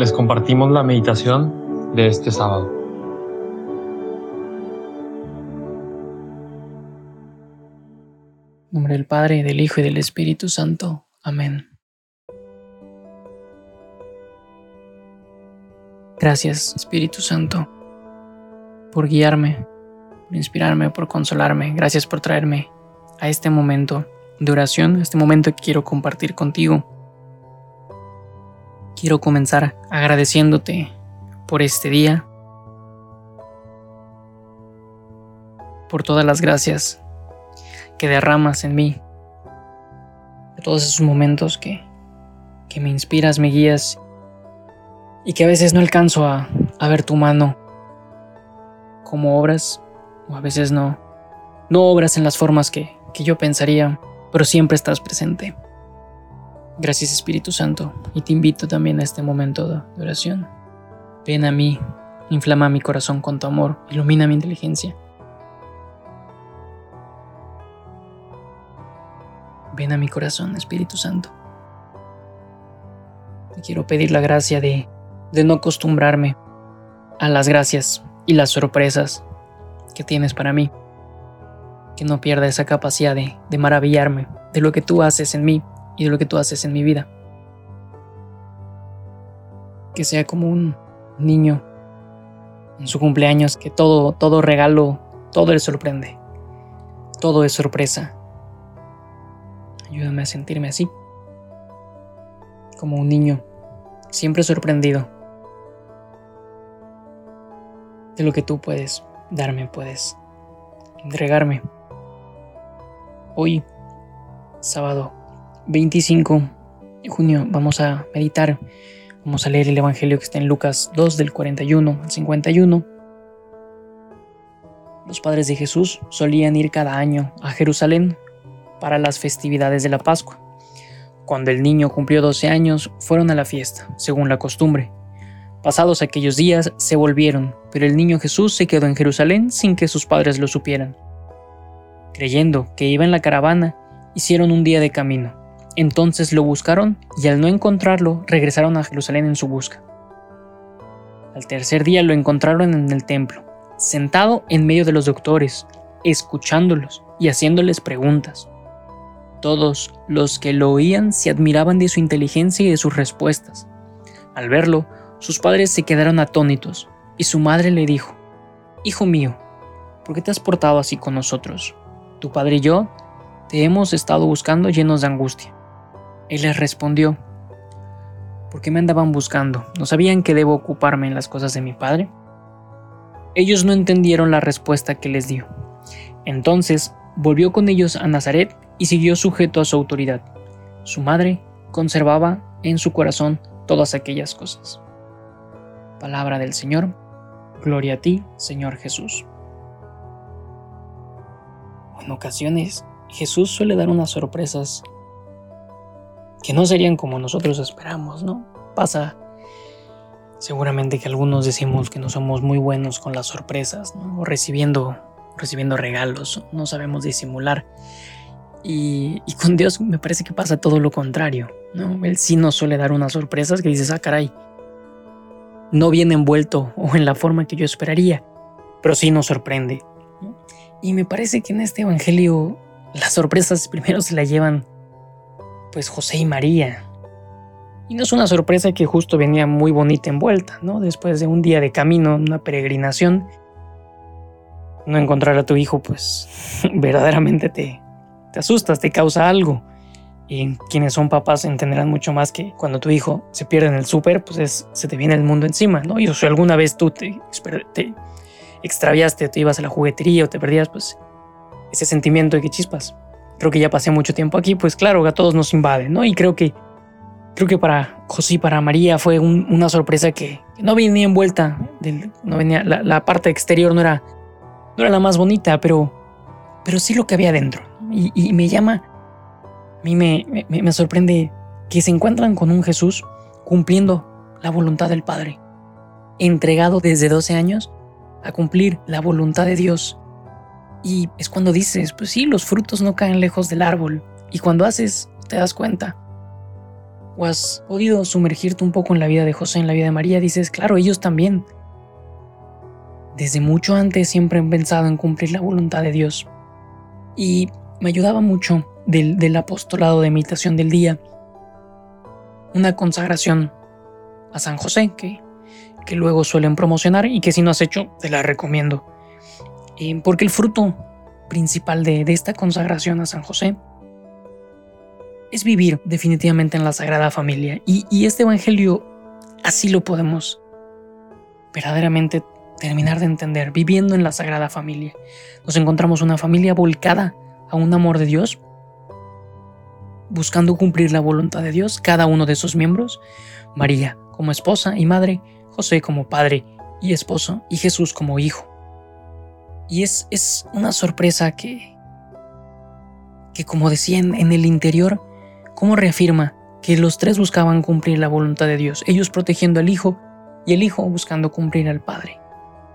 les compartimos la meditación de este sábado. En nombre del Padre, del Hijo y del Espíritu Santo. Amén. Gracias, Espíritu Santo, por guiarme, por inspirarme, por consolarme. Gracias por traerme a este momento de oración, a este momento que quiero compartir contigo. Quiero comenzar agradeciéndote por este día, por todas las gracias que derramas en mí, por todos esos momentos que, que me inspiras, me guías y que a veces no alcanzo a, a ver tu mano como obras o a veces no, no obras en las formas que, que yo pensaría, pero siempre estás presente. Gracias Espíritu Santo y te invito también a este momento de oración. Ven a mí, inflama mi corazón con tu amor, ilumina mi inteligencia Ven a mi corazón, Espíritu Santo. Te quiero pedir la gracia de, de no acostumbrarme a las gracias y las sorpresas que tienes para mí. Que no pierda esa capacidad de, de maravillarme de lo que tú haces en mí y de lo que tú haces en mi vida. Que sea como un niño en su cumpleaños, que todo, todo regalo, todo le sorprende. Todo es sorpresa. Ayúdame a sentirme así, como un niño, siempre sorprendido de lo que tú puedes darme, puedes entregarme. Hoy, sábado 25 de junio, vamos a meditar, vamos a leer el Evangelio que está en Lucas 2 del 41 al 51. Los padres de Jesús solían ir cada año a Jerusalén para las festividades de la Pascua. Cuando el niño cumplió 12 años, fueron a la fiesta, según la costumbre. Pasados aquellos días, se volvieron, pero el niño Jesús se quedó en Jerusalén sin que sus padres lo supieran. Creyendo que iba en la caravana, hicieron un día de camino. Entonces lo buscaron y al no encontrarlo, regresaron a Jerusalén en su busca. Al tercer día lo encontraron en el templo, sentado en medio de los doctores, escuchándolos y haciéndoles preguntas. Todos los que lo oían se admiraban de su inteligencia y de sus respuestas. Al verlo, sus padres se quedaron atónitos, y su madre le dijo, Hijo mío, ¿por qué te has portado así con nosotros? Tu padre y yo te hemos estado buscando llenos de angustia. Él les respondió, ¿por qué me andaban buscando? ¿No sabían que debo ocuparme en las cosas de mi padre? Ellos no entendieron la respuesta que les dio. Entonces volvió con ellos a Nazaret y siguió sujeto a su autoridad. Su madre conservaba en su corazón todas aquellas cosas. Palabra del Señor. Gloria a ti, Señor Jesús. En ocasiones, Jesús suele dar unas sorpresas que no serían como nosotros esperamos, ¿no? Pasa seguramente que algunos decimos que no somos muy buenos con las sorpresas, ¿no? O recibiendo, recibiendo regalos, no sabemos disimular. Y, con Dios me parece que pasa todo lo contrario, ¿no? Él sí nos suele dar unas sorpresas que dices, ah, caray, no viene envuelto o en la forma que yo esperaría, pero sí nos sorprende. Y me parece que en este evangelio las sorpresas primero se la llevan pues José y María. Y no es una sorpresa que justo venía muy bonita envuelta, ¿no? Después de un día de camino, una peregrinación, no encontrar a tu hijo pues verdaderamente te, te asustas, te causa algo. Y quienes son papás entenderán mucho más que cuando tu hijo se pierde en el súper, pues se te viene el mundo encima, ¿no? Y si alguna vez tú te, te extraviaste, te ibas a la juguetería o te perdías, pues ese sentimiento de que chispas. Creo que ya pasé mucho tiempo aquí, pues claro, a todos nos invade, ¿no? Y creo que creo que para José y para María fue una sorpresa que, no venía envuelta, no venía, la, parte exterior no era, no era la más bonita, pero, pero sí lo que había dentro y, me llama, a mí me, me, sorprende que se encuentran con un Jesús cumpliendo la voluntad del Padre, entregado desde 12 años a cumplir la voluntad de Dios. Y es cuando dices, pues sí, los frutos no caen lejos del árbol. Y cuando haces, te das cuenta. o has podido sumergirte un poco en la vida de José, en la vida de María, dices, claro, ellos también. Desde mucho antes siempre han pensado en cumplir la voluntad de Dios. Y me ayudaba mucho del, del apostolado de imitación del día una consagración a San José que, que luego suelen promocionar y que si no has hecho te la recomiendo. Eh, porque el fruto principal de, esta consagración a San José es vivir definitivamente en la Sagrada Familia. Y, y, este Evangelio así lo podemos verdaderamente terminar de entender, viviendo en la Sagrada Familia. Nos encontramos una familia volcada a un amor de Dios, buscando cumplir la voluntad de Dios, cada uno de sus miembros, María como esposa y madre, José como padre y esposo, y Jesús como hijo. Y es, es una sorpresa que, que como decía en, el interior, como reafirma que los tres buscaban cumplir la voluntad de Dios, ellos protegiendo al Hijo y el Hijo buscando cumplir al Padre.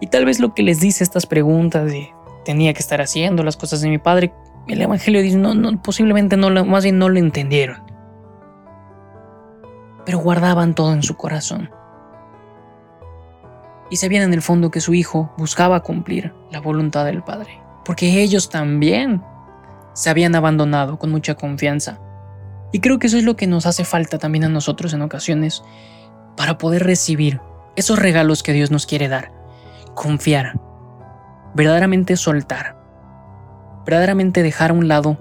Y tal vez lo que les dice estas preguntas de tenía que estar haciendo las cosas de mi Padre, el Evangelio dice, no, no, posiblemente no más bien no lo entendieron. Pero guardaban todo en su corazón. Y sabían en el fondo que su hijo buscaba cumplir la voluntad del Padre, porque ellos también se habían abandonado con mucha confianza. Y creo que eso es lo que nos hace falta también a nosotros en ocasiones para poder recibir esos regalos que Dios nos quiere dar. Confiar, verdaderamente soltar, verdaderamente dejar a un lado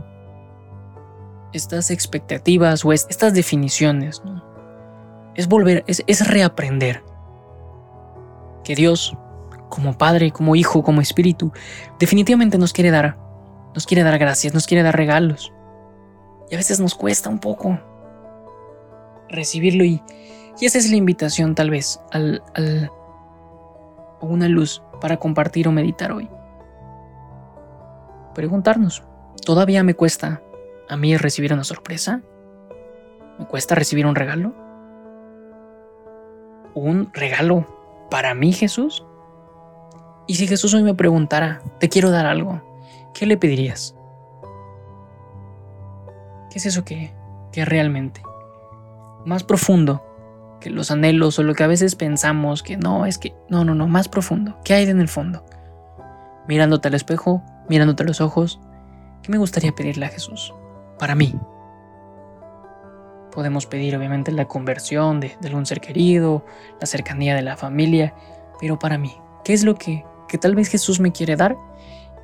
estas expectativas o estas definiciones. Es volver, es, es reaprender que Dios, como Padre, como Hijo, como Espíritu, definitivamente nos quiere dar, nos quiere dar gracias, nos quiere dar regalos. Y a veces nos cuesta un poco recibirlo y, esa es la invitación tal vez al, al, una luz para compartir o meditar hoy preguntarnos, ¿todavía me cuesta a mí recibir una sorpresa? ¿Me cuesta recibir un regalo? ¿Un regalo para mí, Jesús? Y si Jesús hoy me preguntara, te quiero dar algo, ¿qué le pedirías? ¿Qué es eso que, que realmente? Más profundo que los anhelos o lo que a veces pensamos que no, es que no, no, no, más profundo. ¿Qué hay en el fondo? Mirándote al espejo, mirándote a los ojos, ¿qué me gustaría pedirle a Jesús? Para mí. Podemos pedir obviamente la conversión de, un ser querido, la cercanía de la familia, pero para mí, ¿qué es lo que, que tal vez Jesús me quiere dar?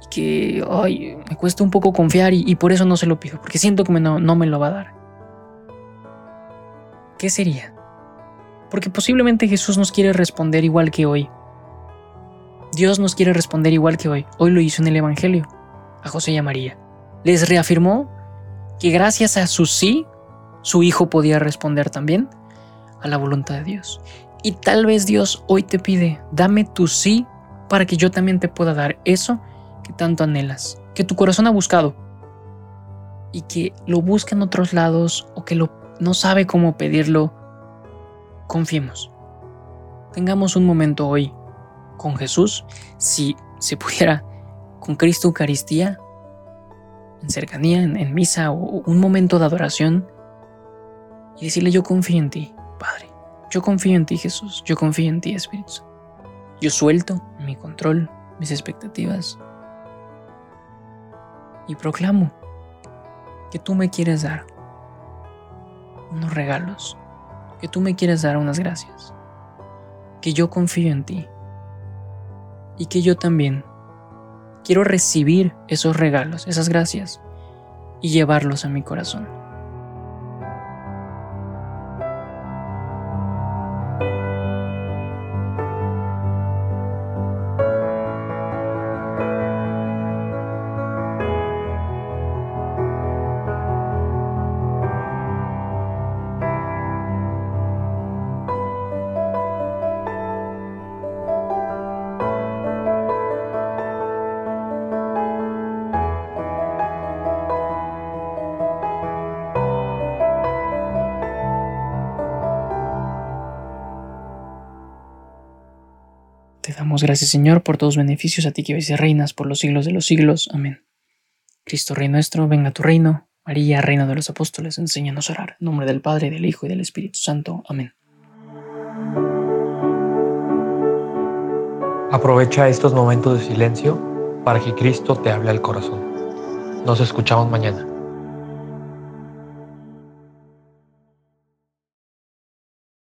Y que ay, me cuesta un poco confiar y, por eso no se lo pido, porque siento que no, no me lo va a dar. ¿Qué sería? Porque posiblemente Jesús nos quiere responder igual que hoy, Dios nos quiere responder igual que hoy. Hoy lo hizo en el Evangelio, a José y a María. Les reafirmó que gracias a su sí, su hijo podía responder también a la voluntad de Dios. Y tal vez Dios hoy te pide, dame tu sí para que yo también te pueda dar eso que tanto anhelas, que tu corazón ha buscado y que lo busca en otros lados o que no sabe cómo pedirlo. Confiemos. Tengamos un momento hoy con Jesús, si se pudiera con Cristo Eucaristía, en cercanía, en, misa o un momento de adoración, y decirle yo confío en ti, Padre, yo confío en ti Jesús, yo confío en ti Espíritu. Yo suelto mi control, mis expectativas y proclamo que tú me quieres dar unos regalos, que tú me quieres dar unas gracias, que yo confío en ti y que yo también quiero recibir esos regalos, esas gracias y llevarlos a mi corazón. Gracias, Señor, por todos los beneficios a ti que vives y reinas por los siglos de los siglos. Amén. Cristo Rey nuestro, venga a tu reino María, Reina de los Apóstoles, enséñanos a orar. En nombre del Padre, del Hijo y del Espíritu Santo. Amén. Aprovecha estos momentos de silencio para que Cristo te hable al corazón. Nos escuchamos mañana.